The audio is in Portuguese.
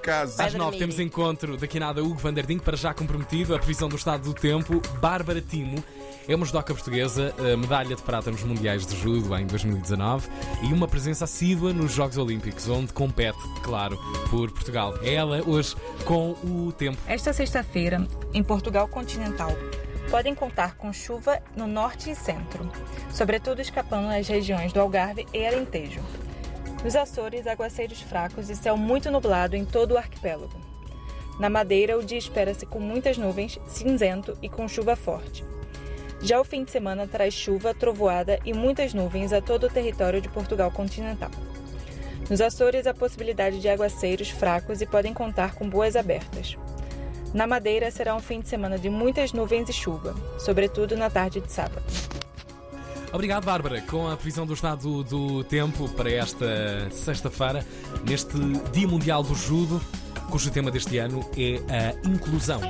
casa. Às nove temos encontro daqui a nada Hugo Vanderding, para já comprometido, a previsão do estado do tempo. Bárbara Timo é uma judoca portuguesa, medalha de prata nos Mundiais de Judo em 2019 e uma presença assídua nos Jogos Olímpicos, onde compete, claro, por Portugal. É ela hoje com o tempo. Esta sexta-feira, em Portugal continental, podem contar com chuva no norte e centro, sobretudo escapando nas regiões do Algarve e Alentejo. Nos Açores, aguaceiros fracos e céu muito nublado em todo o arquipélago. Na Madeira, o dia espera-se com muitas nuvens, cinzento e com chuva forte. Já o fim de semana traz chuva, trovoada e muitas nuvens a todo o território de Portugal continental. Nos Açores, a possibilidade de aguaceiros fracos e podem contar com boas abertas. Na Madeira, será um fim de semana de muitas nuvens e chuva, sobretudo na tarde de sábado. Obrigado, Bárbara, com a previsão do estado do tempo para esta sexta-feira, neste Dia Mundial do Judo, cujo tema deste ano é a inclusão.